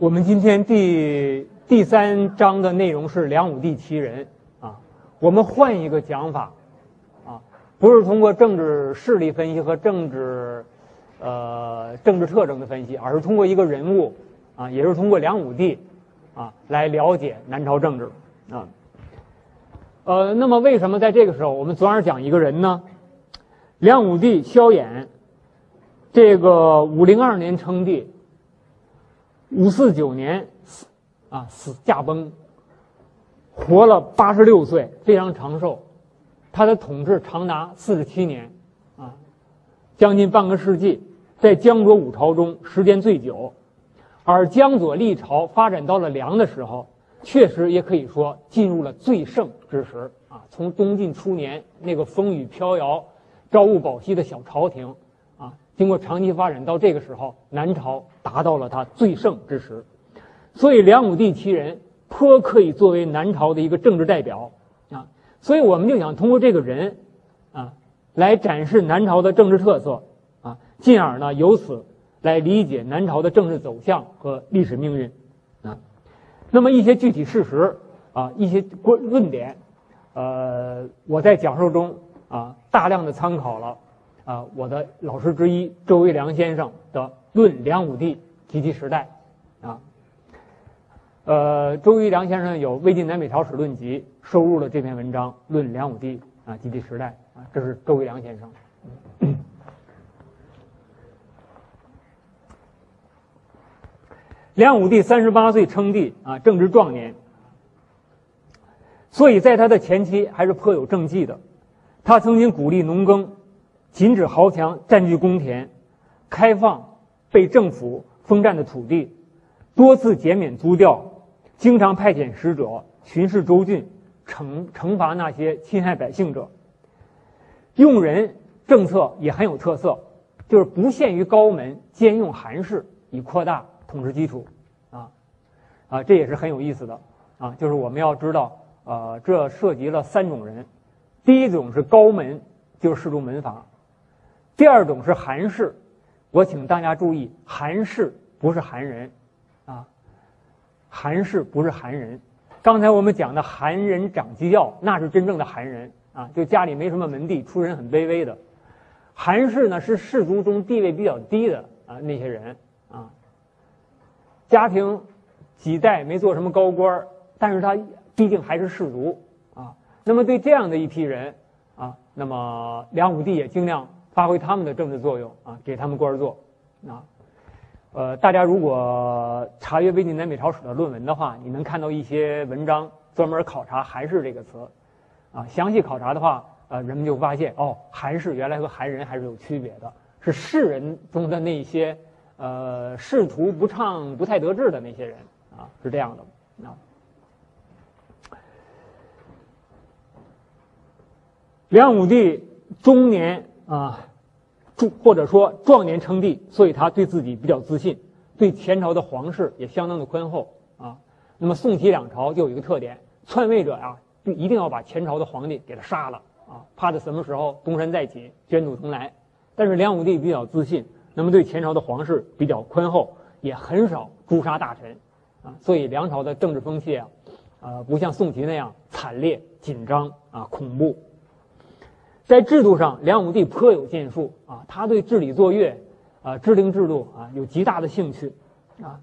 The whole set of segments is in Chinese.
我们今天第第三章的内容是梁武帝其人啊。我们换一个讲法啊，不是通过政治势力分析和政治呃政治特征的分析，而是通过一个人物啊，也是通过梁武帝啊来了解南朝政治啊。呃，那么为什么在这个时候我们总是讲一个人呢？梁武帝萧衍，这个五零二年称帝。五四九年死啊死驾崩，活了八十六岁，非常长寿。他的统治长达四十七年，啊，将近半个世纪，在江左五朝中时间最久。而江左历朝发展到了梁的时候，确实也可以说进入了最盛之时啊。从东晋初年那个风雨飘摇、朝雾保夕的小朝廷。经过长期发展，到这个时候，南朝达到了它最盛之时，所以梁武帝其人颇可以作为南朝的一个政治代表啊。所以我们就想通过这个人啊，来展示南朝的政治特色啊，进而呢由此来理解南朝的政治走向和历史命运啊。那么一些具体事实啊，一些观论点，呃，我在讲授中啊大量的参考了。啊，我的老师之一周维良先生的《论梁武帝及其时代》，啊，呃，周维良先生有《魏晋南北朝史论集》收录了这篇文章《论梁武帝啊及其时代》啊，这是周维良先生。梁武帝三十八岁称帝啊，正值壮年，所以在他的前期还是颇有政绩的，他曾经鼓励农耕。禁止豪强占据公田，开放被政府封占的土地，多次减免租调，经常派遣使者巡视州郡，惩惩罚那些侵害百姓者。用人政策也很有特色，就是不限于高门，兼用寒士，以扩大统治基础。啊，啊，这也是很有意思的。啊，就是我们要知道，呃，这涉及了三种人，第一种是高门，就是适度门阀。第二种是韩氏，我请大家注意，韩氏不是韩人，啊，韩氏不是韩人。刚才我们讲的韩人掌机要，那是真正的韩人啊，就家里没什么门第，出身很卑微的。韩氏呢是氏族中地位比较低的啊那些人啊，家庭几代没做什么高官但是他毕竟还是氏族啊。那么对这样的一批人啊，那么梁武帝也尽量。发挥他们的政治作用啊，给他们官做，啊，呃，大家如果查阅魏晋南北朝史的论文的话，你能看到一些文章专门考察“韩氏”这个词，啊，详细考察的话，呃，人们就发现哦，韩氏原来和韩人还是有区别的，是士人中的那些呃仕途不畅、不太得志的那些人啊，是这样的啊。梁武帝中年啊。或者说壮年称帝，所以他对自己比较自信，对前朝的皇室也相当的宽厚啊。那么宋齐两朝就有一个特点，篡位者呀，就一定要把前朝的皇帝给他杀了啊，怕他什么时候东山再起，卷土重来。但是梁武帝比较自信，那么对前朝的皇室比较宽厚，也很少诛杀大臣啊。所以梁朝的政治风气啊，呃，不像宋齐那样惨烈、紧张啊、恐怖。在制度上，梁武帝颇有建树啊，他对治理作乐，啊，制定制度啊，有极大的兴趣，啊，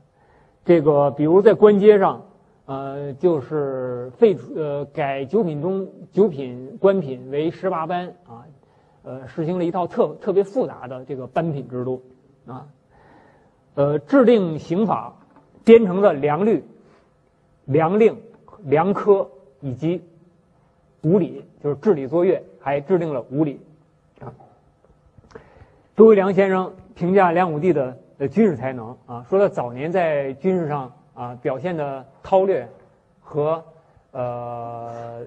这个比如在官阶上，呃，就是废除呃改九品中九品官品为十八班啊，呃，实行了一套特特别复杂的这个班品制度啊，呃，制定刑法，编成了良律、良令、良科以及五礼，就是治理作乐。还制定了五礼，啊，周维良先生评价梁武帝的呃军事才能啊，说他早年在军事上啊表现的韬略和呃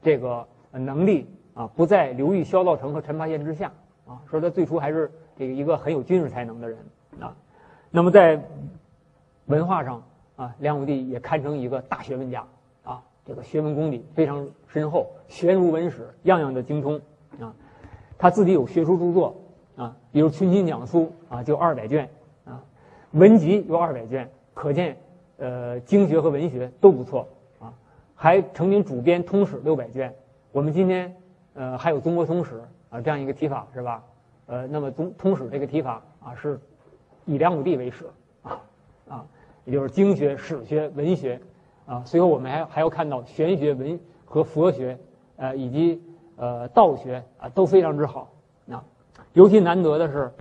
这个能力啊不在刘裕、萧道成和陈霸先之下啊，说他最初还是这个一个很有军事才能的人啊，那么在文化上啊，梁武帝也堪称一个大学问家。这个学问功底非常深厚，学如文史，样样的精通啊。他自己有学术著作啊，比如《群经讲书》啊，就二百卷啊；文集有二百卷可见，呃，经学和文学都不错啊。还曾经主编《通史》六百卷。我们今天，呃，还有《中国通史》啊这样一个提法是吧？呃，那么《通通史》这个提法啊，是以梁武帝为始啊啊，也就是经学、史学、文学啊。随后我们还还要看到玄学、文和佛学，呃，以及呃道学啊都非常之好啊。尤其难得的是，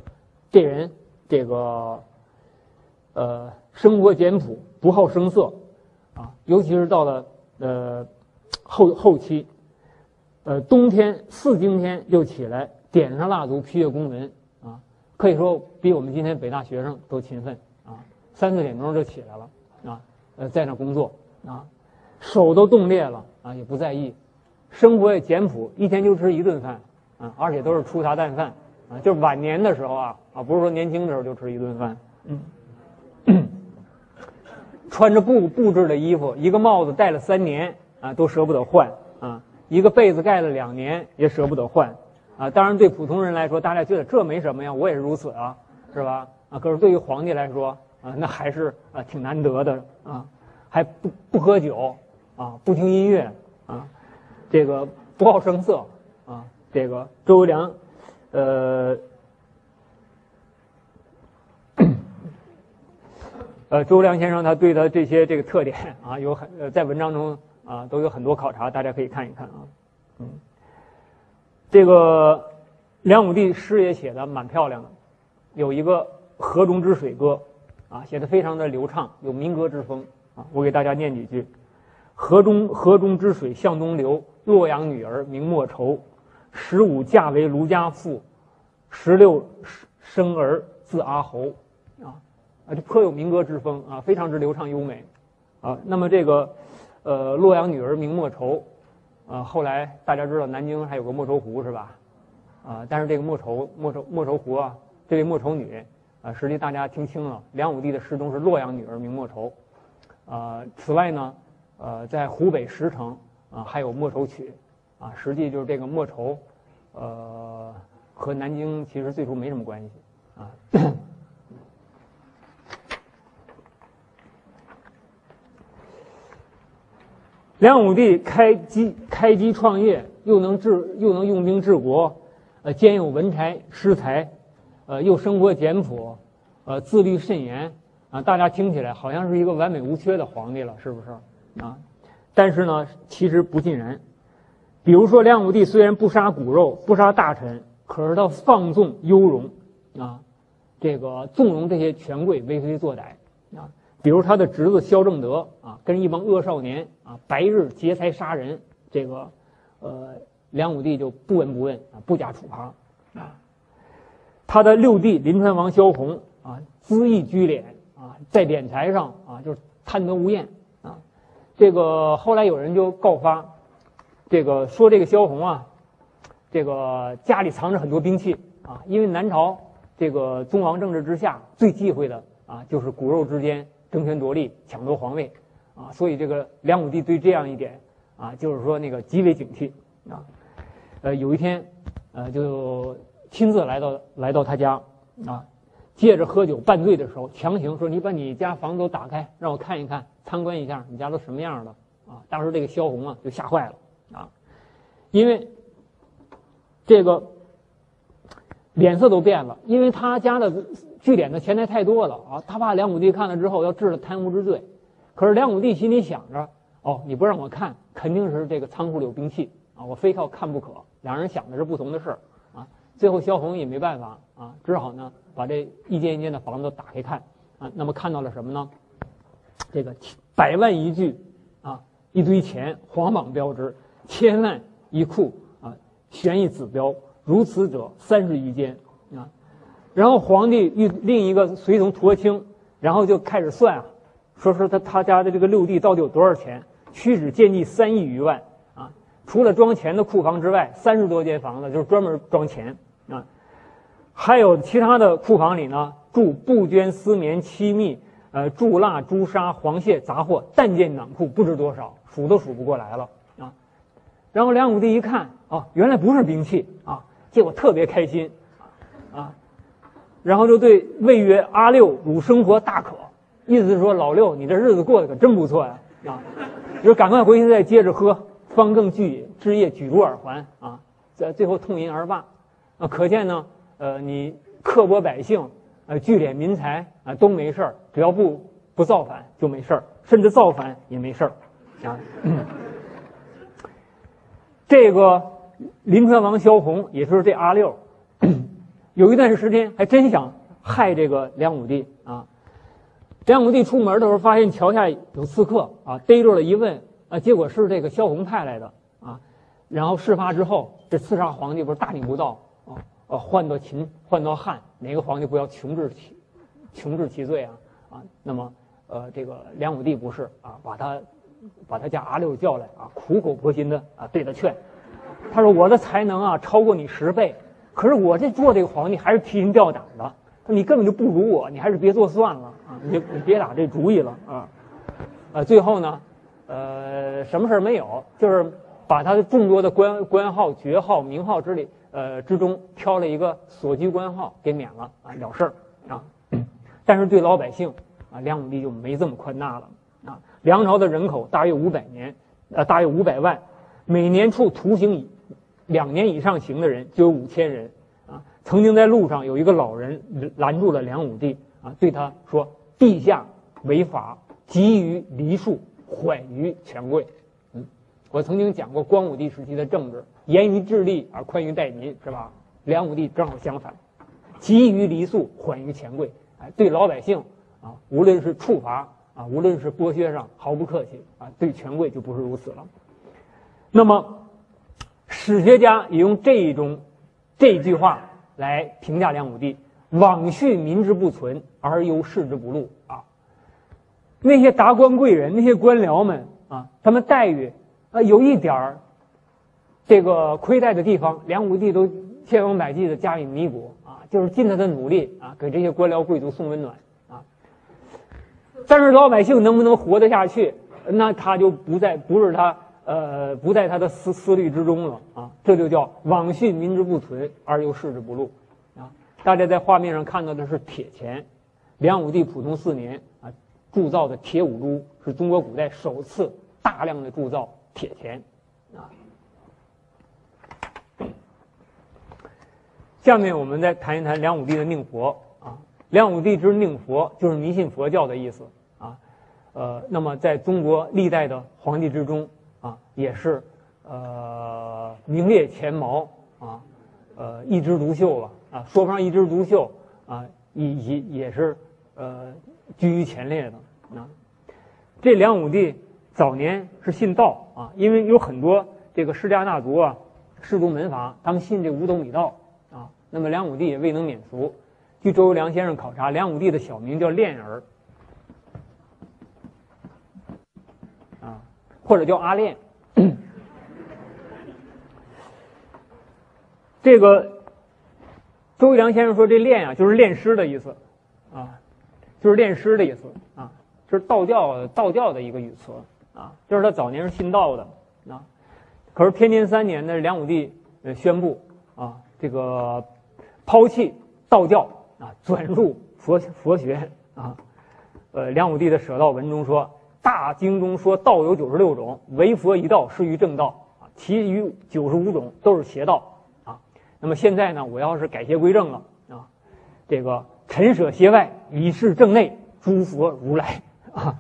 这人这个呃生活简朴，不好声色啊。尤其是到了呃后后期，呃冬天四更天就起来点上蜡烛批阅公文啊，可以说比我们今天北大学生都勤奋啊。三四点钟就起来了啊，呃在那工作啊，手都冻裂了啊也不在意，生活也简朴，一天就吃一顿饭啊，而且都是粗茶淡饭。啊，就是晚年的时候啊，啊，不是说年轻的时候就吃一顿饭，嗯，穿着布布制的衣服，一个帽子戴了三年啊，都舍不得换啊，一个被子盖了两年也舍不得换啊。当然，对普通人来说，大家觉得这没什么呀，我也是如此啊，是吧？啊，可是对于皇帝来说啊，那还是啊挺难得的啊，还不不喝酒啊，不听音乐啊，这个不好声色啊，这个周游良。呃，呃，周良先生他对他这些这个特点啊，有很在文章中啊都有很多考察，大家可以看一看啊。嗯，这个梁武帝诗也写的蛮漂亮的，有一个《河中之水歌》，啊，写的非常的流畅，有民歌之风啊。我给大家念几句：河中河中之水向东流，洛阳女儿名莫愁。十五嫁为卢家妇，十六生儿字阿侯，啊，啊，就颇有民歌之风啊，非常之流畅优美，啊，那么这个，呃，洛阳女儿名莫愁，啊，后来大家知道南京还有个莫愁湖是吧？啊，但是这个莫愁莫愁莫愁湖啊，这位莫愁女啊，实际大家听清了，梁武帝的诗中是洛阳女儿名莫愁，啊，此外呢，呃，在湖北石城啊，还有莫愁曲。啊，实际就是这个莫愁，呃，和南京其实最初没什么关系啊。梁武帝开基开基创业，又能治又能用兵治国，呃，兼有文才诗才，呃，又生活简朴，呃，自律甚严啊。大家听起来好像是一个完美无缺的皇帝了，是不是啊？但是呢，其实不尽然。比如说，梁武帝虽然不杀骨肉，不杀大臣，可是他放纵优容，啊，这个纵容这些权贵为非作歹，啊，比如他的侄子萧正德啊，跟一帮恶少年啊，白日劫财杀人，这个，呃，梁武帝就不闻不问啊，不加处罚，啊，他的六弟临川王萧红啊，恣意居敛在敛财上啊，就是贪得无厌啊，这个后来有人就告发。这个说这个萧红啊，这个家里藏着很多兵器啊，因为南朝这个宗王政治之下最忌讳的啊，就是骨肉之间争权夺利、抢夺皇位啊，所以这个梁武帝对这样一点啊，就是说那个极为警惕啊。呃，有一天，呃，就亲自来到来到他家啊，借着喝酒半醉的时候，强行说：“你把你家房子都打开，让我看一看，参观一下你家都什么样的啊？”当时这个萧红啊就吓坏了。啊，因为这个脸色都变了，因为他家的聚敛的钱财太多了啊，他怕梁武帝看了之后要治了贪污之罪。可是梁武帝心里想着，哦，你不让我看，肯定是这个仓库里有兵器啊，我非要看不可。两人想的是不同的事儿啊。最后萧红也没办法啊，只好呢把这一间一间的房子打开看啊。那么看到了什么呢？这个百万一具啊，一堆钱，黄榜标志。千万一库啊，悬一子标，如此者三十余间啊。然后皇帝与另一个随从驼青，然后就开始算啊，说说他他家的这个六弟到底有多少钱？屈指见计三亿余万啊。除了装钱的库房之外，三十多间房子就是专门装钱啊。还有其他的库房里呢，贮布绢丝棉漆蜜，呃，贮蜡朱砂黄蟹杂货，但见囊库不知多少，数都数不过来了啊。然后梁武帝一看，哦，原来不是兵器啊，结果特别开心，啊，然后就对魏曰：“阿六，汝生活大可，意思是说老六，你这日子过得可真不错呀啊！就是赶快回去再接着喝，方更具枝叶举入耳环啊，在最后痛饮而罢啊！可见呢，呃，你刻薄百姓，呃，聚敛民财啊，都没事儿，只要不不造反就没事儿，甚至造反也没事儿啊。这个临川王萧红，也就是这阿六，有一段时间还真想害这个梁武帝啊。梁武帝出门的时候，发现桥下有刺客啊，逮住了一问啊，结果是这个萧红派来的啊。然后事发之后，这刺杀皇帝不是大逆不道？呃，换到秦，换到汉，哪个皇帝不要穷治其穷治其罪啊？啊，那么呃，这个梁武帝不是啊，把他。把他家阿六叫来啊，苦口婆心的啊对他劝，他说我的才能啊超过你十倍，可是我这做这个皇帝还是提心吊胆的。你根本就不如我，你还是别做算了啊，你你别打这主意了啊。呃，最后呢，呃，什么事儿没有，就是把他的众多的官官号、爵号、名号之里呃之中挑了一个所居官号给免了啊了事儿啊。但是对老百姓啊，梁武帝就没这么宽大了啊。梁朝的人口大约五百年，呃，大约五百万，每年处徒刑以两年以上刑的人就有五千人，啊，曾经在路上有一个老人拦住了梁武帝，啊，对他说：“陛下违法，急于梨树，缓于权贵。”我曾经讲过光武帝时期的政治，严于治吏而宽于待民，是吧？梁武帝正好相反，急于梨树，缓于权贵，哎，对老百姓啊，无论是处罚。啊，无论是剥削上毫不客气啊，对权贵就不是如此了。那么，史学家也用这一种这句话来评价梁武帝：“罔恤民之不存，而忧士之不禄。”啊，那些达官贵人、那些官僚们啊，他们待遇啊有一点儿这个亏待的地方，梁武帝都千方百计的加以弥补啊，就是尽他的努力啊，给这些官僚贵族送温暖啊。但是老百姓能不能活得下去，那他就不在不是他呃不在他的思思虑之中了啊！这就叫罔恤民之不存而又视之不禄啊！大家在画面上看到的是铁钱，梁武帝普通四年啊铸造的铁五铢是中国古代首次大量的铸造铁钱啊。下面我们再谈一谈梁武帝的宁佛啊。梁武帝之宁佛，就是迷信佛教的意思啊，呃，那么在中国历代的皇帝之中啊，也是呃名列前茅啊，呃一枝独秀了啊，说不上一枝独秀啊，也也也是呃居于前列的啊。这梁武帝早年是信道啊，因为有很多这个世家大族啊，士族门阀，他们信这五斗米道啊，那么梁武帝也未能免俗。据周游良先生考察，梁武帝的小名叫练儿，啊，或者叫阿练。这个周游良先生说，这练啊，就是练诗的意思，啊，就是练诗的意思，啊，就是道教道教的一个语词，啊，就是他早年是信道的，啊，可是天监三年呢，梁武帝呃宣布啊，这个抛弃道教。啊，转入佛佛学啊，呃，梁武帝的舍道文中说，大经中说道有九十六种，唯佛一道是于正道啊，其余九十五种都是邪道啊。那么现在呢，我要是改邪归正了啊，这个陈舍邪外，以示正内，诸佛如来啊。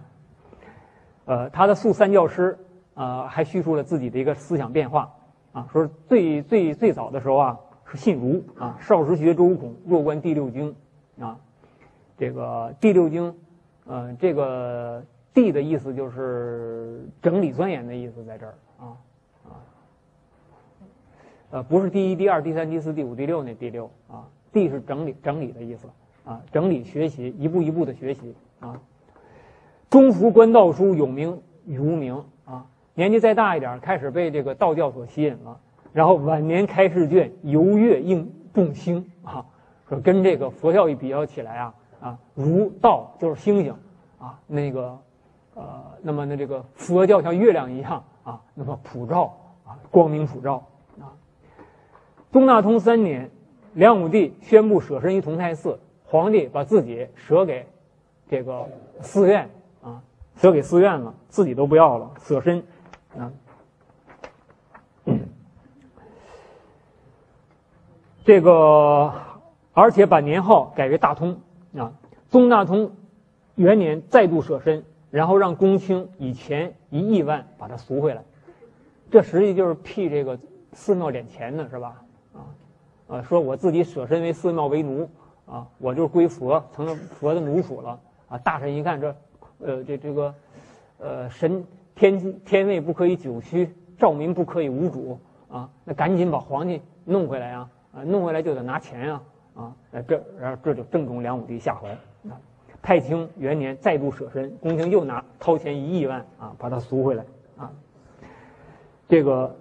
呃，他的素三教师啊，还叙述了自己的一个思想变化啊，说最最最早的时候啊。是信儒啊，少时学周孔，弱观第六经，啊，这个第六经，呃，这个“第”的意思就是整理钻研的意思，在这儿啊啊，呃，不是第一、第二、第三、第四、第五、第六那第六啊，“第”是整理整理的意思啊，整理学习，一步一步的学习啊。中服观道书，有名与无名啊，年纪再大一点，开始被这个道教所吸引了。然后晚年开试卷，游月应众星啊，说跟这个佛教一比较起来啊啊，儒道就是星星啊，那个呃，那么呢这个佛教像月亮一样啊，那么普照啊，光明普照啊。东大通三年，梁武帝宣布舍身于同泰寺，皇帝把自己舍给这个寺院，舍给寺院了，自己都不要了，舍身啊。这个，而且把年号改为大通啊。宗大通元年再度舍身，然后让公卿以钱一亿万把他赎回来。这实际就是替这个寺庙敛钱呢，是吧？啊，呃，说我自己舍身为寺庙为奴啊，我就是归佛，成了佛的奴属了啊。大臣一看这，呃，这这个，呃，神天天位不可以久虚，兆民不可以无主啊，那赶紧把皇帝弄回来啊。啊，弄回来就得拿钱啊！啊，这然后这就正中梁武帝下怀。啊，太清元年再度舍身，宫廷又拿掏钱一亿万啊，把他赎回来啊。这个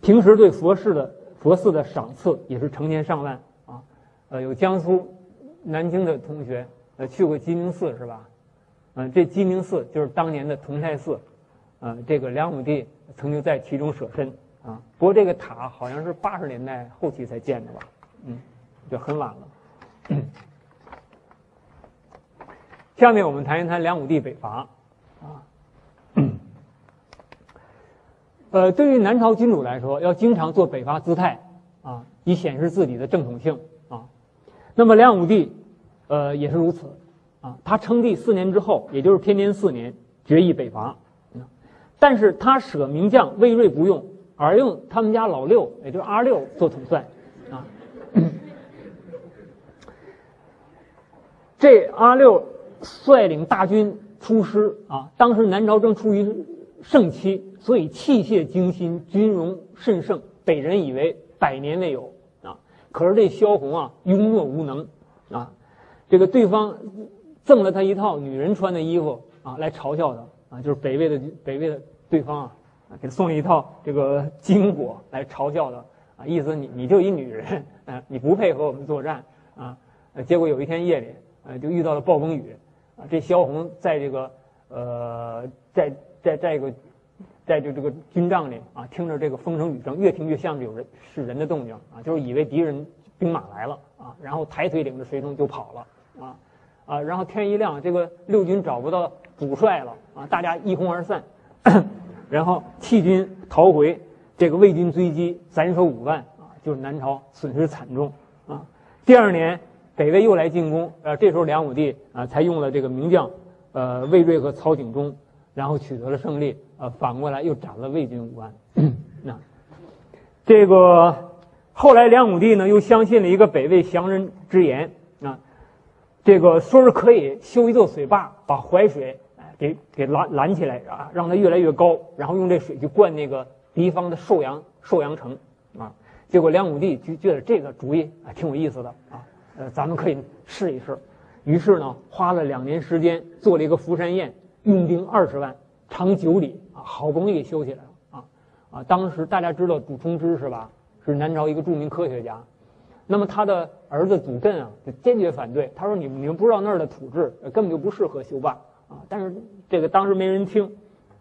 平时对佛寺的佛寺的赏赐也是成千上万啊。呃，有江苏南京的同学呃去过鸡鸣寺是吧？嗯，这鸡鸣寺就是当年的同泰寺，啊，这个梁武帝曾经在其中舍身。啊，不过这个塔好像是八十年代后期才建的吧？嗯，就很晚了。下面我们谈一谈梁武帝北伐。啊，呃，对于南朝君主来说，要经常做北伐姿态啊，以显示自己的正统性啊。那么梁武帝，呃，也是如此啊。他称帝四年之后，也就是天监四年，决议北伐。但是他舍名将魏睿不用。而用他们家老六，也就是阿六做统帅，啊，这阿六率领大军出师啊。当时南朝正处于盛期，所以器械精心，军容甚盛，北人以为百年未有啊。可是这萧红啊，庸懦无能啊。这个对方赠了他一套女人穿的衣服啊，来嘲笑他啊，就是北魏的北魏的对方啊。给他送了一套这个金果来嘲笑他啊，意思你你就一女人啊，你不配合我们作战啊。结果有一天夜里，呃，就遇到了暴风雨啊。这萧红在这个呃，在在在这个在这这个军帐里啊，听着这个风声雨声，越听越像是有人是人的动静啊，就是以为敌人兵马来了啊，然后抬腿领着随从就跑了啊啊，然后天一亮，这个六军找不到主帅了啊，大家一哄而散。然后弃军逃回，这个魏军追击，斩首五万啊，就是南朝损失惨重啊。第二年，北魏又来进攻，呃，这时候梁武帝啊才用了这个名将，呃，魏睿和曹景忠，然后取得了胜利，呃，反过来又斩了魏军五万。那这个后来梁武帝呢又相信了一个北魏降人之言啊，这个说是可以修一座水坝，把淮水。给给拦拦起来啊，让它越来越高，然后用这水去灌那个敌方的寿阳寿阳城啊。结果梁武帝就觉得这个主意啊挺有意思的啊，呃，咱们可以试一试。于是呢，花了两年时间做了一个福山堰，用兵二十万，长九里啊，好不容易修起来了啊啊！当时大家知道祖冲之是吧？是南朝一个著名科学家。那么他的儿子祖艮啊，就坚决反对。他说：“你们你们不知道那儿的土质根本就不适合修坝。”啊，但是这个当时没人听，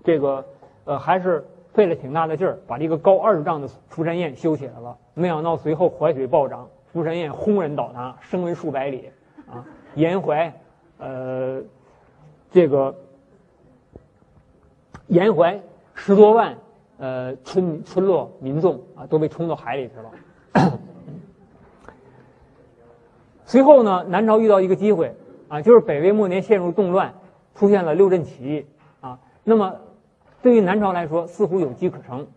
这个呃还是费了挺大的劲儿，把这个高二十丈的福山堰修起来了。没想到随后淮水暴涨，福山堰轰然倒塌，升为数百里，啊，沿淮，呃，这个沿淮十多万呃村村落民众啊都被冲到海里去了。随后呢，南朝遇到一个机会啊，就是北魏末年陷入动乱。出现了六镇起义啊，那么对于南朝来说似乎有机可乘。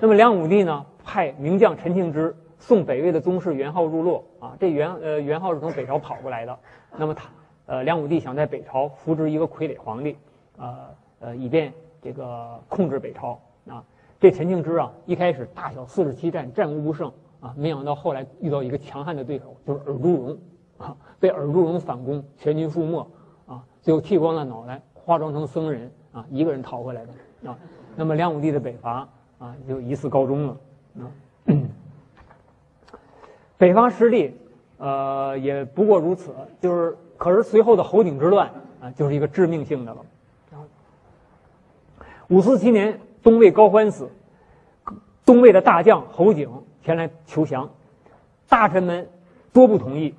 那么梁武帝呢，派名将陈庆之送北魏的宗室元昊入洛啊。这元呃元昊是从北朝跑过来的。那么他呃梁武帝想在北朝扶植一个傀儡皇帝，呃呃以便这个控制北朝啊。这陈庆之啊，一开始大小四十七战战无不胜啊，没想到后来遇到一个强悍的对手，就是尔朱荣啊，被尔朱荣反攻，全军覆没。啊，最后剃光了脑袋，化妆成僧人啊，一个人逃回来的啊。那么梁武帝的北伐啊，就以此告终了啊。北方失利，呃，也不过如此。就是，可是随后的侯景之乱啊，就是一个致命性的了。五四七年，东魏高欢死，东魏的大将侯景前来求降，大臣们多不同意。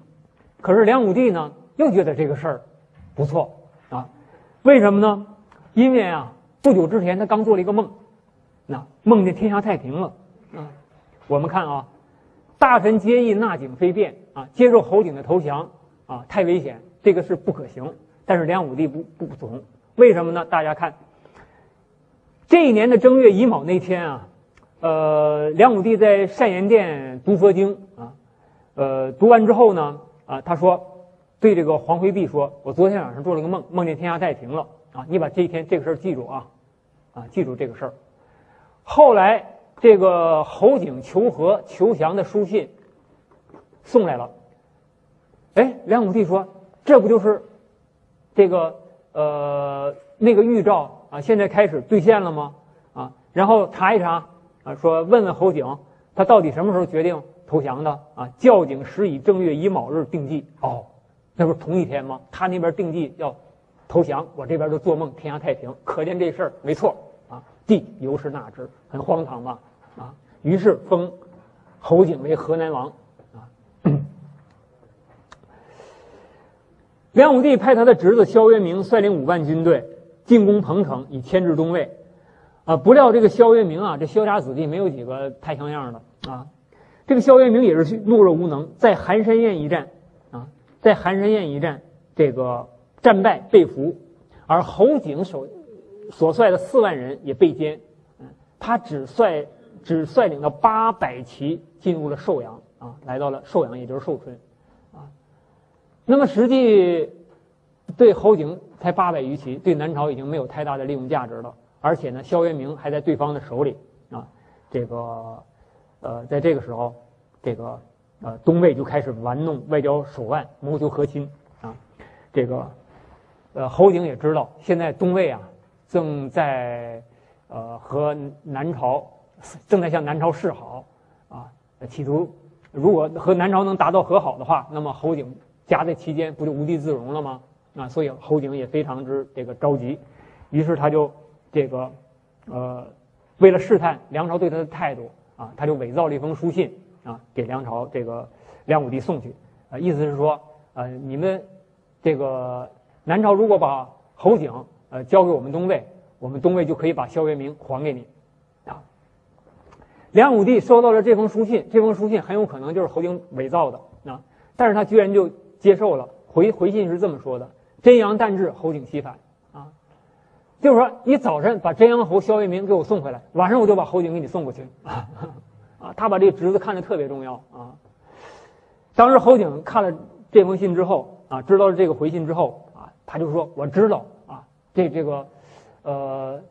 可是梁武帝呢，又觉得这个事儿不错啊。为什么呢？因为啊，不久之前他刚做了一个梦，那梦见天下太平了。啊，我们看啊，大臣皆议纳景非变啊，接受侯景的投降啊，太危险，这个是不可行。但是梁武帝不不从，为什么呢？大家看，这一年的正月乙卯那天啊，呃，梁武帝在善言殿读佛经啊，呃，读完之后呢，啊，他说对这个黄回弼说：“我昨天晚上做了个梦，梦见天下太平了啊，你把这一天这个事儿记住啊，啊，记住这个事儿。”后来。这个侯景求和求降的书信送来了，哎，梁武帝说：“这不就是这个呃那个预兆啊？现在开始兑现了吗？”啊，然后查一查说问问侯景，他到底什么时候决定投降的？啊，校景时以正月乙卯日定计。哦，那不是同一天吗？他那边定计要投降，我这边就做梦天下太平，可见这事儿没错啊。帝由是纳之，很荒唐吧？啊，于是封侯景为河南王。啊，梁武帝派他的侄子萧渊明率领五万军队进攻彭城，以牵制东魏。啊，不料这个萧渊明啊，这萧家子弟没有几个太像样的啊。这个萧渊明也是懦弱无能，在寒山宴一战啊，在寒山宴一战这个战败被俘，而侯景所所率的四万人也被歼。嗯，他只率。只率领了八百骑进入了寿阳啊，来到了寿阳，也就是寿春，啊，那么实际对侯景才八百余骑，对南朝已经没有太大的利用价值了。而且呢，萧渊明还在对方的手里啊，这个呃，在这个时候，这个呃，东魏就开始玩弄外交手腕，谋求和亲啊。这个呃，侯景也知道，现在东魏啊正在呃和南朝。正在向南朝示好，啊，企图如果和南朝能达到和好的话，那么侯景夹在其间不就无地自容了吗？啊，所以侯景也非常之这个着急，于是他就这个呃，为了试探梁朝对他的态度啊，他就伪造了一封书信啊，给梁朝这个梁武帝送去，啊，意思是说，呃，你们这个南朝如果把侯景呃交给我们东魏，我们东魏就可以把萧渊明还给你。啊梁武帝收到了这封书信，这封书信很有可能就是侯景伪造的啊，但是他居然就接受了。回回信是这么说的：“真阳旦至，侯景西返。”就是说你早晨把真阳侯萧渊明给我送回来，晚上我就把侯景给你送过去。啊，他把这个侄子看得特别重要啊。当时侯景看了这封信之后啊，知道了这个回信之后啊，他就说：“我知道啊，这这个，呃，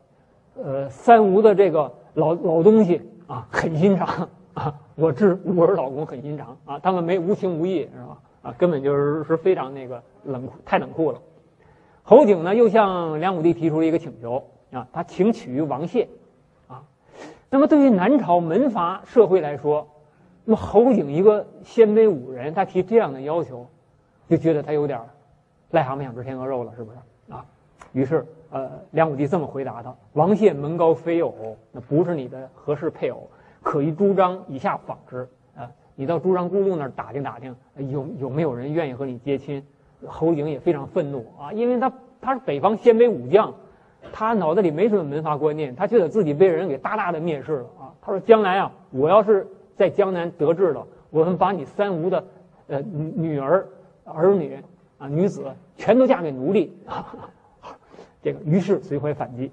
呃，三吴的这个老老东西。”啊，很心肠啊！我知我是老公很心肠啊，他们没无情无义是吧？啊，根本就是是非常那个冷酷，太冷酷了。侯景呢，又向梁武帝提出了一个请求啊，他请取于王谢啊。那么对于南朝门阀社会来说，那么侯景一个鲜卑武人，他提这样的要求，就觉得他有点癞蛤蟆想吃天鹅肉了，是不是啊？于是。呃，梁武帝这么回答他：“王谢门高非偶，那不是你的合适配偶，可于朱张以下访之。啊，你到朱张姑路那儿打听打听，有有没有人愿意和你结亲？”侯景也非常愤怒啊，因为他他是北方鲜卑武将，他脑子里没什么门阀观念，他觉得自己被人给大大的蔑视了啊。他说：“将来啊，我要是在江南得志了，我们把你三吴的呃女儿、儿女啊、女子全都嫁给奴隶。”这个于是随怀反击，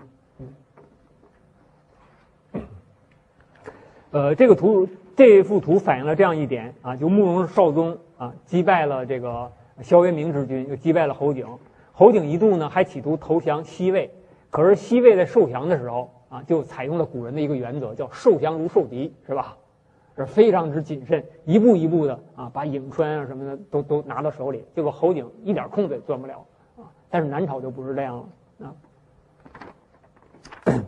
呃，这个图这幅图反映了这样一点啊，就慕容绍宗啊击败了这个萧渊明之军，又击败了侯景。侯景一度呢还企图投降西魏，可是西魏在受降的时候啊，就采用了古人的一个原则，叫受降如受敌，是吧？是非常之谨慎，一步一步的啊，把颍川啊什么的都都拿到手里，结果侯景一点空子也钻不了啊。但是南朝就不是这样了。啊，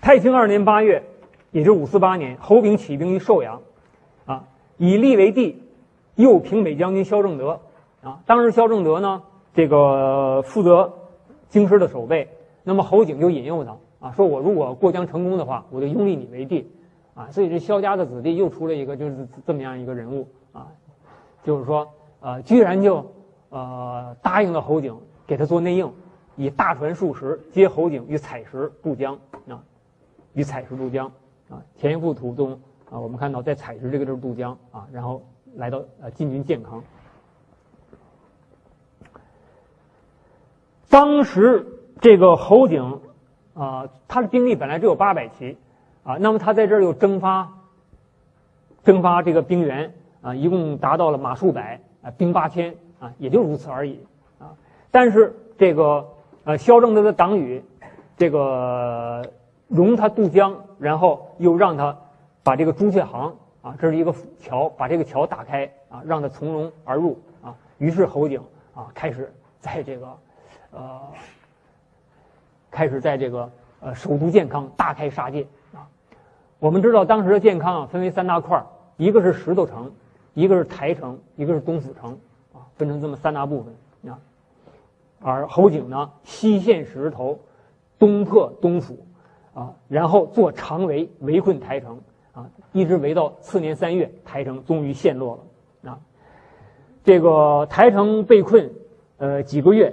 太清二年八月，也就是五四八年，侯炳起兵于寿阳，以立为帝，右平北将军萧正德，啊，当时萧正德呢，这个负责京师的守备，那么侯景就引诱他，啊，说我如果过江成功的话，我就拥立你为帝，啊，所以这萧家的子弟又出了一个就是这么样一个人物，啊，就是说，呃，居然就。呃答应了侯景，给他做内应，以大船数十接侯景于采石渡江啊，与采石渡江啊。前一幅图中啊，我们看到在采石这个地儿渡江啊，然后来到呃进军建康。当时这个侯景啊，他的兵力本来只有八百骑啊，那么他在这儿又征发征发这个兵员啊，一共达到了马数百啊，兵八千啊，也就如此而已啊。但是这个呃，萧正德的党羽这个容他渡江，然后又让他把这个朱雀行啊，这是一个桥，把这个桥打开啊，让它从容而入啊。于是侯景啊，开始在这个。呃，开始在这个呃首都建康大开杀戒啊。我们知道当时的建康啊分为三大块一个是石头城，一个是台城，一个是东府城啊，分成这么三大部分啊。而侯景呢西陷石头，东破东府啊，然后做长围围困台城啊，一直围到次年三月，台城终于陷落了啊。这个台城被困呃几个月。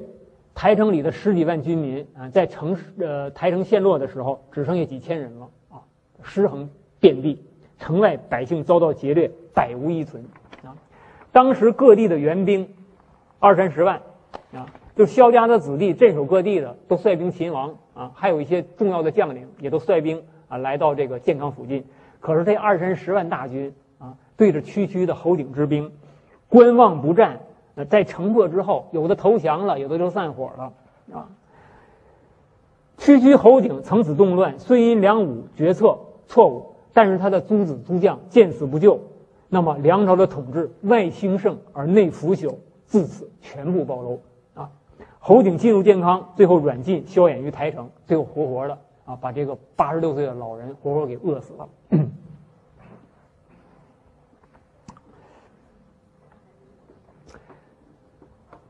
台城里的十几万军民啊，在城市呃台城陷落的时候，只剩下几千人了啊，尸横遍地，城外百姓遭到劫掠，百无一存啊。当时各地的援兵二三十万啊，就萧家的子弟镇守各地的都率兵勤王啊，还有一些重要的将领也都率兵啊来到这个建康附近。可是这二三十万大军啊，对着区区的侯景之兵，观望不战。那在城破之后，有的投降了，有的就散伙了，啊。区区侯景曾此动乱，虽因梁武决策错误，但是他的诸子诸将见死不救，那么梁朝的统治外兴盛而内腐朽，自此全部暴露啊。侯景进入建康，最后软禁萧衍于台城，最后活活的啊，把这个八十六岁的老人活活给饿死了。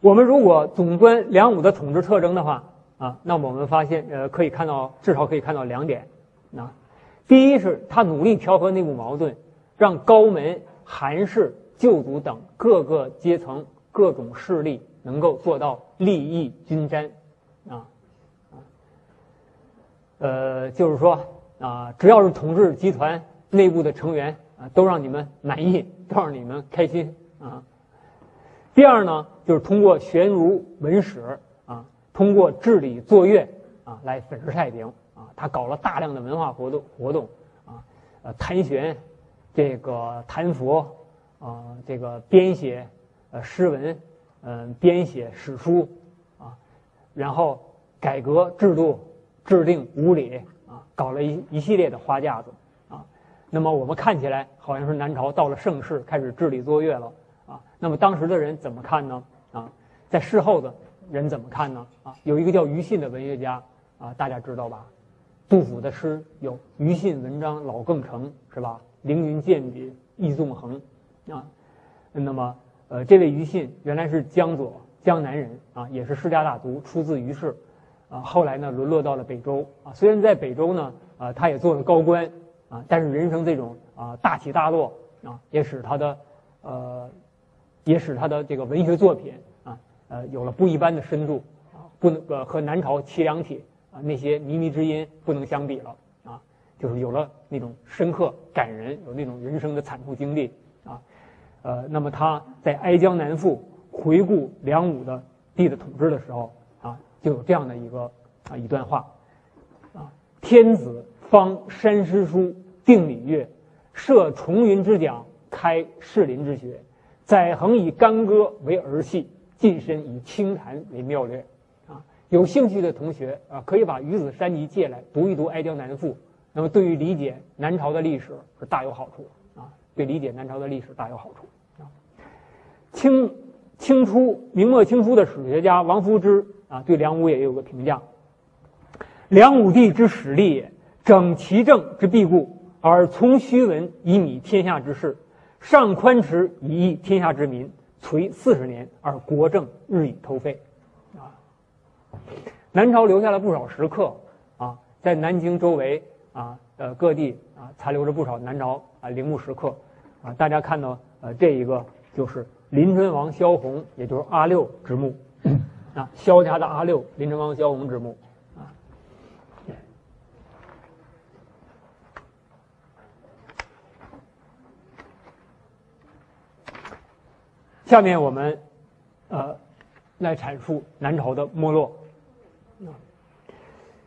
我们如果总观梁武的统治特征的话，啊，那么我们发现，呃，可以看到至少可以看到两点，啊，第一是他努力调和内部矛盾，让高门、韩氏、旧族等各个阶层、各种势力能够做到利益均沾，呃，就是说啊，只要是统治集团内部的成员啊，都让你们满意，都让你们开心，啊。第二呢，就是通过悬儒文史啊，通过治理作乐啊，来粉饰太平啊。他搞了大量的文化活动活动啊，呃，弹弦，这个弹佛啊，这个编写呃诗文，嗯，编写史书啊，然后改革制度，制定五礼啊，搞了一一系列的花架子啊。那么我们看起来好像是南朝到了盛世，开始治理作乐了啊。那么当时的人怎么看呢？啊，在事后的人怎么看呢？啊，有一个叫于信的文学家啊，大家知道吧？杜甫的诗有“于信文章老更成”，是吧？“凌云剑笔意纵横”，啊，那么呃，这位于信原来是江左江南人啊，也是世家大族，出自于氏，后来呢沦落到了北周啊。虽然在北周呢，啊，他也做了高官啊，但是人生这种啊大起大落啊，也使他的呃。也使他的这个文学作品啊，呃，有了不一般的深度啊，不能呃和南朝齐梁体啊那些靡靡之音不能相比了啊，就是有了那种深刻感人，有那种人生的惨痛经历啊，呃，那么他在哀江南赋回顾梁武的帝的统治的时候，就有这样的一个啊一段话啊，天子方山诗书定礼乐，设重云之讲，开士林之学。载衡以干戈为儿戏，近身以清谈为妙略，啊，有兴趣的同学啊，可以把《鱼子山集》借来读一读《哀江南赋》，那么对于理解南朝的历史是大有好处啊，对理解南朝的历史大有好处啊。清清初明末清初的史学家王夫之啊，对梁武也有个评价：梁武帝之始立也，整其政之必固，而从虚文以拟天下之事。上宽弛以益天下之民，垂四十年而国政日益颓废，啊，南朝留下了不少石刻啊，在南京周围啊呃各地啊残留着不少南朝啊陵墓石刻。啊，大家看到呃这一个就是临春王萧红，也就是阿六之墓。啊，萧家的阿六，临春王萧红之墓啊。下面我们呃来阐述南朝的没落。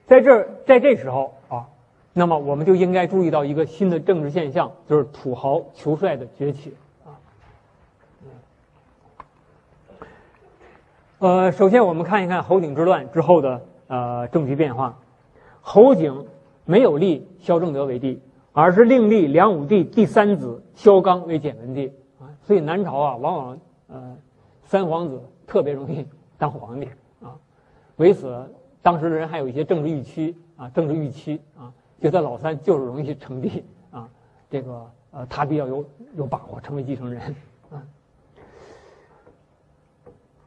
在这，在这时候啊，那么我们就应该注意到一个新的政治现象，就是土豪求帅的崛起啊。呃，首先我们看一看侯景之乱之后的呃政局变化。侯景没有立萧正德为帝，而是另立梁武帝第三子萧纲为简文帝啊。所以南朝啊，往往呃三皇子特别容易当皇帝啊，为此。当时的人还有一些政治预期啊，政治预期啊，觉得老三就是容易成帝啊，这个呃，他比较有有把握成为继承人啊。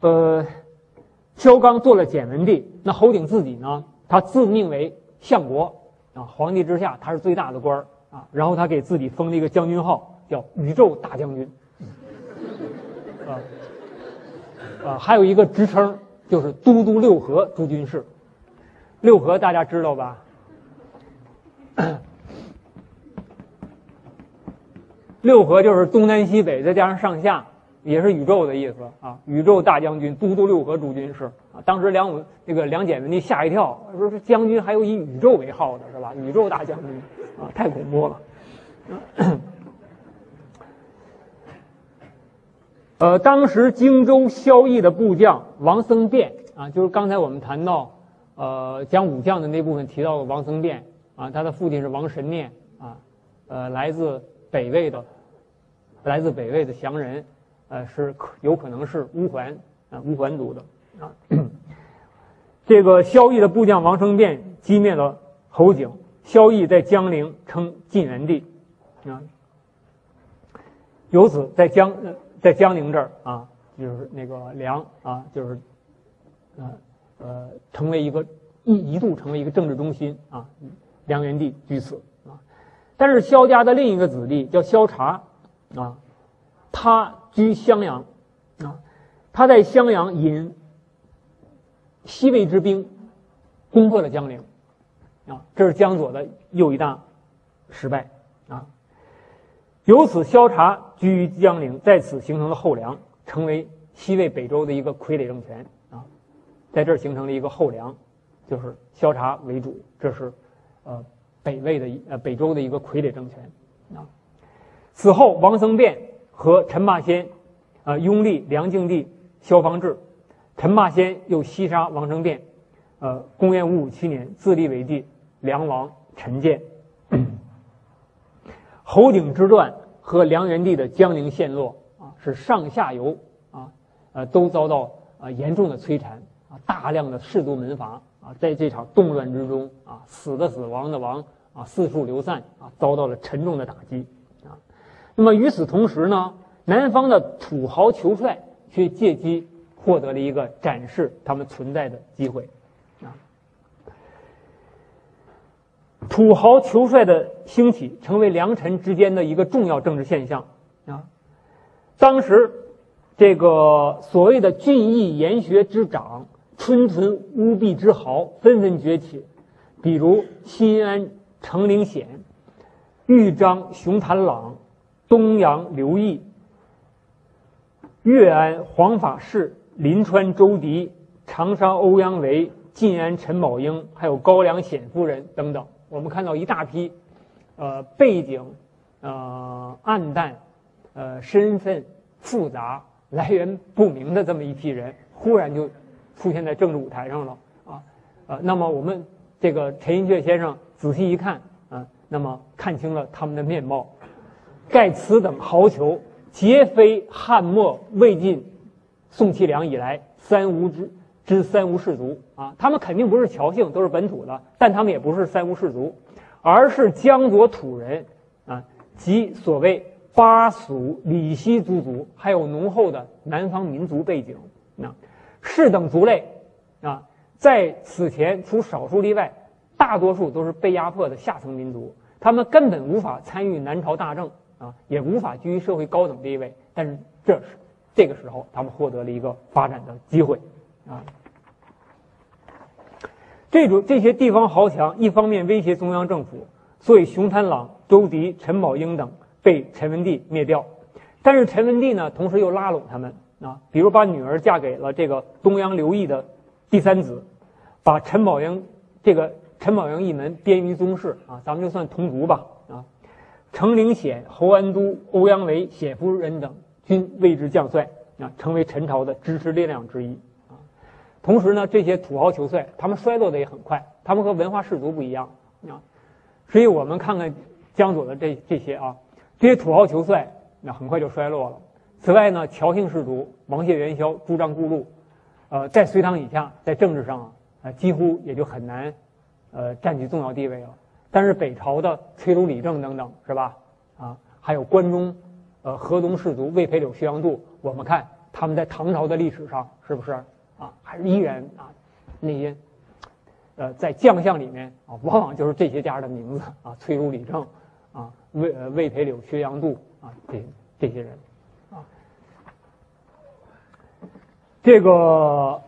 呃，萧纲做了简文帝，那侯景自己呢，他自命为相国啊，皇帝之下他是最大的官儿啊，然后他给自己封了一个将军号，叫宇宙大将军啊，啊，还有一个职称就是都督六合诸军事。六合大家知道吧？六合就是东南西北再加上上下，也是宇宙的意思啊。宇宙大将军都督六合诸军事啊。当时梁武那个梁简文帝吓一跳，说是将军还有以宇宙为号的是吧？宇宙大将军啊，太恐怖了。呃，当时荆州萧绎的部将王僧辩啊，就是刚才我们谈到。呃，讲武将的那部分提到王僧辩啊，他的父亲是王神念啊，呃，来自北魏的，来自北魏的降人，呃，是可有可能是乌桓啊，乌桓族的啊。这个萧绎的部将王生变击灭了侯景，萧绎在江陵称晋元帝啊，由此在江在江陵这儿啊，就是那个梁啊，就是呃。呃，成为一个一一度成为一个政治中心啊，梁元帝居此啊。但是萧家的另一个子弟叫萧察啊，他居襄阳啊，他在襄阳引西魏之兵攻破了江陵啊，这是江左的又一大失败啊。由此，萧察居于江陵，在此形成了后梁，成为西魏北周的一个傀儡政权。啊在这儿形成了一个后梁，就是萧察为主，这是，呃，北魏的呃北周的一个傀儡政权啊。此后，王僧辩和陈霸先，啊拥立梁敬帝萧方智，陈霸先又西杀王僧辩，呃，公元五五七年自立为帝，梁王陈建。侯景之乱和梁元帝的江陵陷落啊，是上下游啊，呃，都遭到啊严重的摧残。啊，大量的士族门阀啊，在这场动乱之中啊，死的死，亡的亡啊，四处流散啊，遭到了沉重的打击。那么与此同时呢，南方的土豪求帅却借机获得了一个展示他们存在的机会啊。土豪求帅的兴起，成为良臣之间的一个重要政治现象啊。当时，这个所谓的俊逸研学之长。春屯乌壁之豪纷纷崛起，比如新安程灵显、豫章熊谭朗、东阳刘毅、岳安黄法师、临川周迪、长沙欧阳维、晋安陈宝英，还有高梁显夫人等等。我们看到一大批，呃，背景，呃，暗淡，呃，身份复杂、来源不明的这么一批人，忽然就。出现在政治舞台上了啊，呃，那么我们这个陈寅恪先生仔细一看啊，那么看清了他们的面貌，盖此等豪酋，皆非汉末魏晋宋齐梁以来三吴之之三吴氏族。啊，他们肯定不是侨姓，都是本土的，但他们也不是三吴氏族，而是江左土人。啊，即所谓巴蜀李西诸族，还有浓厚的南方民族背景。啊。士等族类，啊，在此前除少数例外，大多数都是被压迫的下层民族，他们根本无法参与南朝大政，啊，也无法居于社会高等地位。但是这是这个时候他们获得了一个发展的机会啊。这种这些地方豪强一方面威胁中央政府，所以熊贪狼、周迪、陈宝英等被陈文帝灭掉。但是陈文帝呢，同时又拉拢他们啊，比如把女儿嫁给了这个东阳刘毅的第三子，把陈宝英这个陈宝英一门编于宗室啊，咱们就算同族吧。程灵显、侯安都、欧阳维、显夫人等均位之将帅啊，成为陈朝的支持力量之一。啊同时呢，这些土豪球帅他们衰落的也很快，他们和文化士族不一样啊。所以我们看看江左的这这些啊，这些土豪球帅那很快就衰落了。此外呢，乔姓氏族王谢元宵、朱张顾禄，呃，在隋唐以下，在政治上啊，几乎也就很难呃占据重要地位了。但是北朝的崔卢李政等等是吧？啊，还有关中呃河东氏族魏培柳薛阳度，我们看他们在唐朝的历史上是不是？啊，还是依然啊，那些，呃，在将相里面啊，往往就是这些家的名字啊，崔如、李政，啊，魏魏培柳、薛阳度啊，这这些人，啊，这个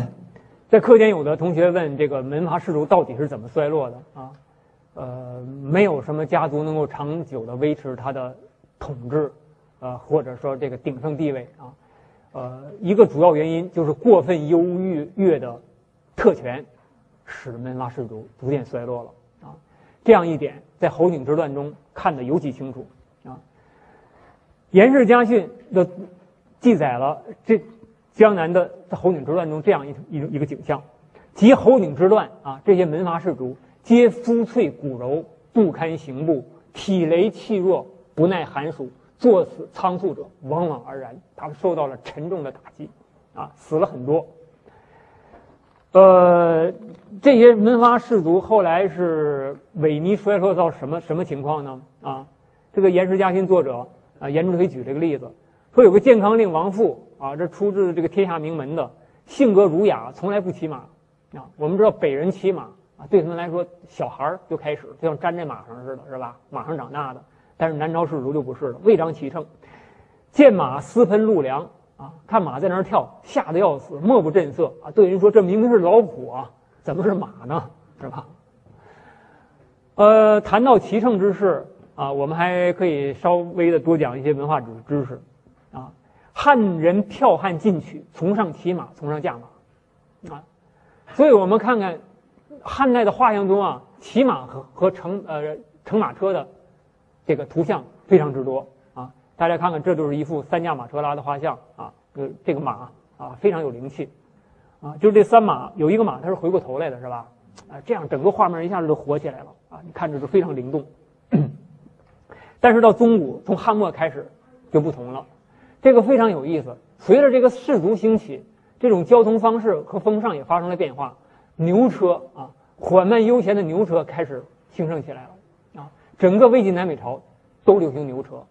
在课间有的同学问这个门阀士族到底是怎么衰落的啊？呃，没有什么家族能够长久的维持他的统治，呃，或者说这个鼎盛地位啊。呃，一个主要原因就是过分优越的特权，使门阀士族逐渐衰落了啊。这样一点在侯景之乱中看得尤其清楚啊。严氏家训的记载了这江南的在侯景之乱中这样一一一个景象：即侯景之乱啊，这些门阀士族皆肤脆骨柔，不堪行步，体羸气弱，不耐寒暑。作死仓促者往往而然，他们受到了沉重的打击，啊，死了很多。呃，这些门阀士族后来是萎靡衰落到什么什么情况呢？啊，这个《严氏家训》作者啊，严之推举这个例子，说有个健康令王父啊，这出自这个天下名门的，性格儒雅，从来不骑马啊。我们知道北人骑马对他们来说，小孩儿就开始就像粘在马上似的，是吧？马上长大的。但是南朝士族就不是了，未尝其乘，见马私喷路粮啊，看马在那儿跳，吓得要死，莫不震色啊。对人说：“这明明是老虎啊，怎么是马呢？是吧？”呃，谈到骑乘之事啊，我们还可以稍微的多讲一些文化知知识啊。汉人跳汉进取，崇尚骑马，崇尚驾马啊。所以我们看看汉代的画像中啊，骑马和和乘呃乘马车的。这个图像非常之多啊！大家看看，这就是一幅三驾马车拉的画像啊。呃，这个马啊，非常有灵气啊。就是这三马，有一个马它是回过头来的，是吧？啊，这样整个画面一下子就活起来了啊！你看着就非常灵动。但是到中古，从汉末开始就不同了，这个非常有意思。随着这个氏族兴起，这种交通方式和风尚也发生了变化，牛车啊，缓慢悠闲的牛车开始兴盛起来了啊。整个魏晋南北朝都流行牛车，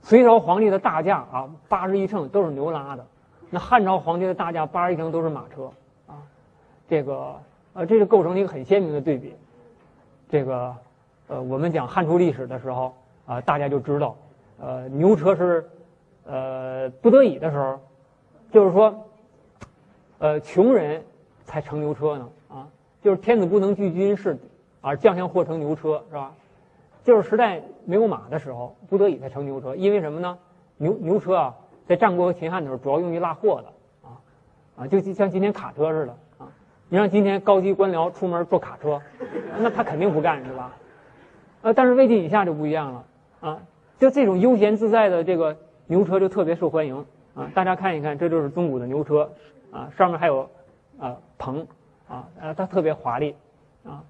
隋朝皇帝的大驾啊，八十一乘都是牛拉的，那汉朝皇帝的大驾八十一乘都是马车啊，这个呃，这就构成了一个很鲜明的对比。这个呃，我们讲汉初历史的时候啊，大家就知道，呃，牛车是呃不得已的时候，就是说，呃，穷人才乘牛车呢啊，就是天子不能拒军事，而将相或乘牛车是吧？就是时代没有马的时候，不得已才乘牛车。因为什么呢？牛牛车啊，在战国和秦汉的时候，主要用于拉货的，啊，啊，就像今天卡车似的啊。你让今天高级官僚出门坐卡车，那他肯定不干，是吧？呃，但是魏晋以下就不一样了啊，就这种悠闲自在的这个牛车就特别受欢迎啊。大家看一看，这就是中古的牛车啊，上面还有啊棚啊，呃，它特别华丽啊。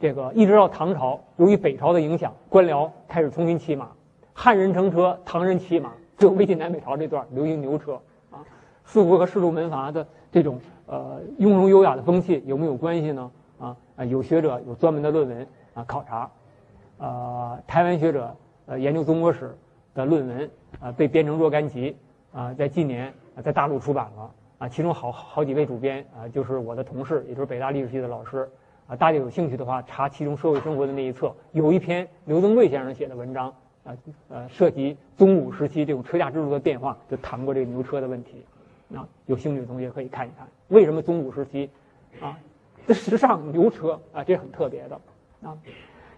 这个一直到唐朝，由于北朝的影响，官僚开始重新骑马，汉人乘车，唐人骑马，只有魏晋南北朝这段流行牛车啊，似乎和士族门阀的这种呃雍容优雅的风气有没有关系呢？啊啊，有学者有专门的论文啊考察，呃，台湾学者呃研究中国史的论文啊被编成若干集啊，在近年在大陆出版了啊，其中好好几位主编啊就是我的同事，也就是北大历史系的老师。啊，大家有兴趣的话，查其中社会生活的那一册，有一篇刘登贵先生写的文章，啊呃涉及东武时期这种车驾制度的变化，就谈过这个牛车的问题。啊，有兴趣的同学可以看一看，为什么中古时期啊，这时尚牛车啊，这很特别的啊。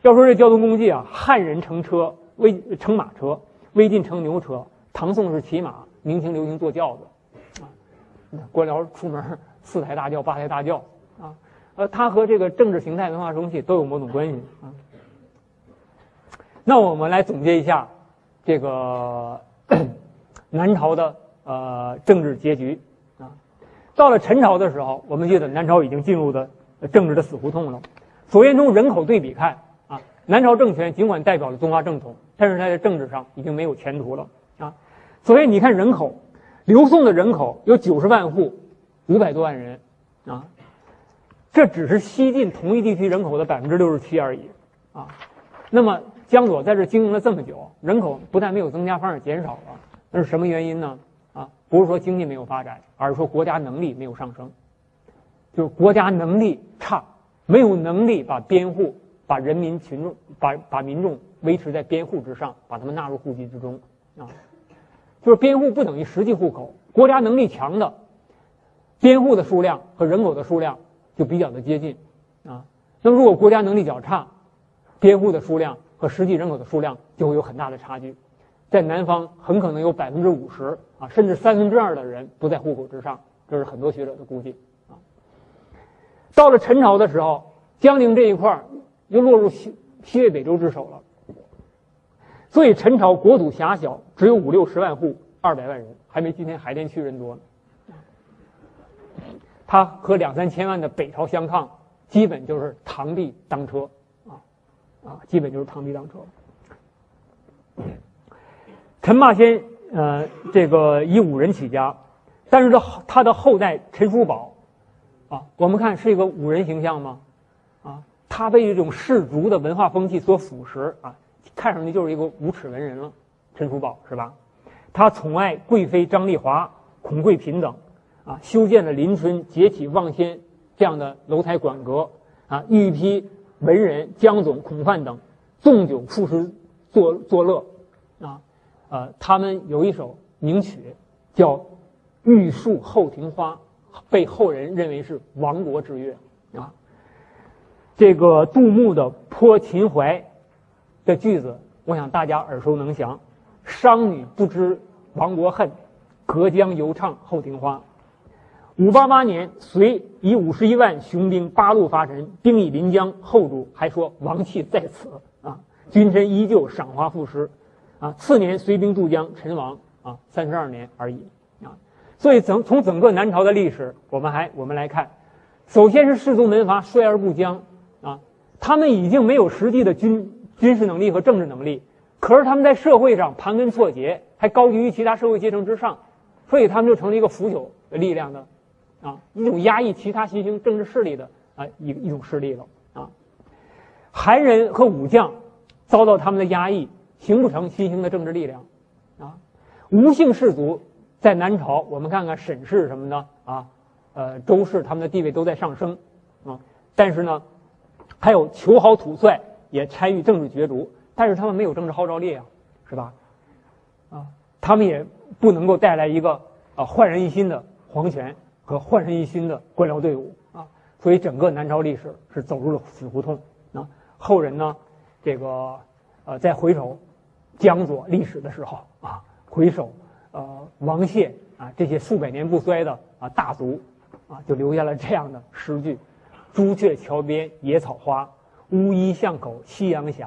要说这交通工具啊，汉人乘车，魏乘马车，魏晋乘牛车，唐宋是骑马，明清流行坐轿子。官僚出门四抬大轿、八抬大轿啊，呃，它和这个政治形态、文化风气都有某种关系啊。那我们来总结一下这个 南朝的。呃，政治结局啊，到了陈朝的时候，我们记得南朝已经进入的政治的死胡同了。首先从人口对比看啊，南朝政权尽管代表了中华正统，但是它在政治上已经没有前途了啊。所以你看人口，刘宋的人口有九十万户，五百多万人啊，这只是西晋同一地区人口的百分之六十七而已啊。那么江左在这经营了这么久，人口不但没有增加，反而减少了，那是什么原因呢？啊，不是说经济没有发展，而是说国家能力没有上升，就是国家能力差，没有能力把边户、把人民群众、把把民众维持在边户之上，把他们纳入户籍之中啊。就是边户不等于实际户口，国家能力强的，边户的数量和人口的数量就比较的接近啊。那么如果国家能力较差，边户的数量和实际人口的数量就会有很大的差距。在南方，很可能有百分之五十啊，甚至三分之二的人不在户口之上，这是很多学者的估计啊。到了陈朝的时候，江宁这一块又落入西西魏、北周之手了，所以陈朝国土狭小，只有五六十万户，二百万人，还没今天海淀区人多呢。他和两三千万的北朝相抗，基本就是螳臂当车啊啊，基本就是螳臂当车。陈霸先，呃，这个以武人起家，但是他他的后代陈叔宝，啊，我们看是一个武人形象吗？啊，他被这种士族的文化风气所腐蚀啊，看上去就是一个无耻文人了。陈叔宝是吧？他宠爱贵妃张丽华、孔贵嫔等，啊，修建了临春节起望仙这样的楼台馆阁，啊，御批文人江总、孔范等纵酒赋诗作作乐，啊。呃，他们有一首名曲，叫《玉树后庭花》，被后人认为是亡国之乐啊。这个杜牧的《泼秦淮》的句子，我想大家耳熟能详：“商女不知亡国恨，隔江犹唱后庭花。”五八八年，隋以五十一万雄兵八路伐陈，兵已临江，后主还说王气在此啊，君臣依旧赏花赋诗。啊，次年隋兵渡江，陈亡啊，三十二年而已啊。所以，整从整个南朝的历史，我们还我们来看，首先是士族门阀衰而不僵啊，他们已经没有实际的军军事能力和政治能力，可是他们在社会上盘根错节，还高居于其他社会阶层之上，所以他们就成了一个腐朽的力量的啊，一种压抑其他新兴政治势力的啊一一种势力了啊。韩人和武将遭到他们的压抑。形不成新兴的政治力量，啊，吴姓氏族在南朝，我们看看沈氏什么的啊，呃，周氏他们的地位都在上升，啊，但是呢，还有求豪土帅也参与政治角逐，但是他们没有政治号召力啊，是吧？啊，他们也不能够带来一个啊焕然一新的皇权和焕然一新的官僚队伍啊，所以整个南朝历史是走入了死胡同啊。后人呢，这个呃，再回首。江左历史的时候啊，回首，呃，王谢啊这些数百年不衰的啊大族，啊就留下了这样的诗句：朱雀桥边野草花，乌衣巷口夕阳斜。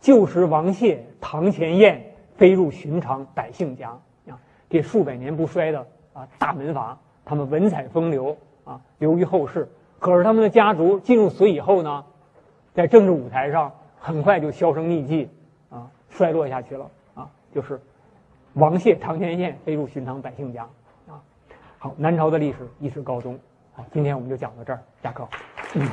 旧时王谢堂前燕，飞入寻常百姓家。啊，这数百年不衰的啊大门阀，他们文采风流啊，流于后世。可是他们的家族进入隋以后呢，在政治舞台上很快就销声匿迹啊。衰落下去了啊，就是王谢堂前燕，飞入寻常百姓家啊。好，南朝的历史一史高中。好，今天我们就讲到这儿，下课。嗯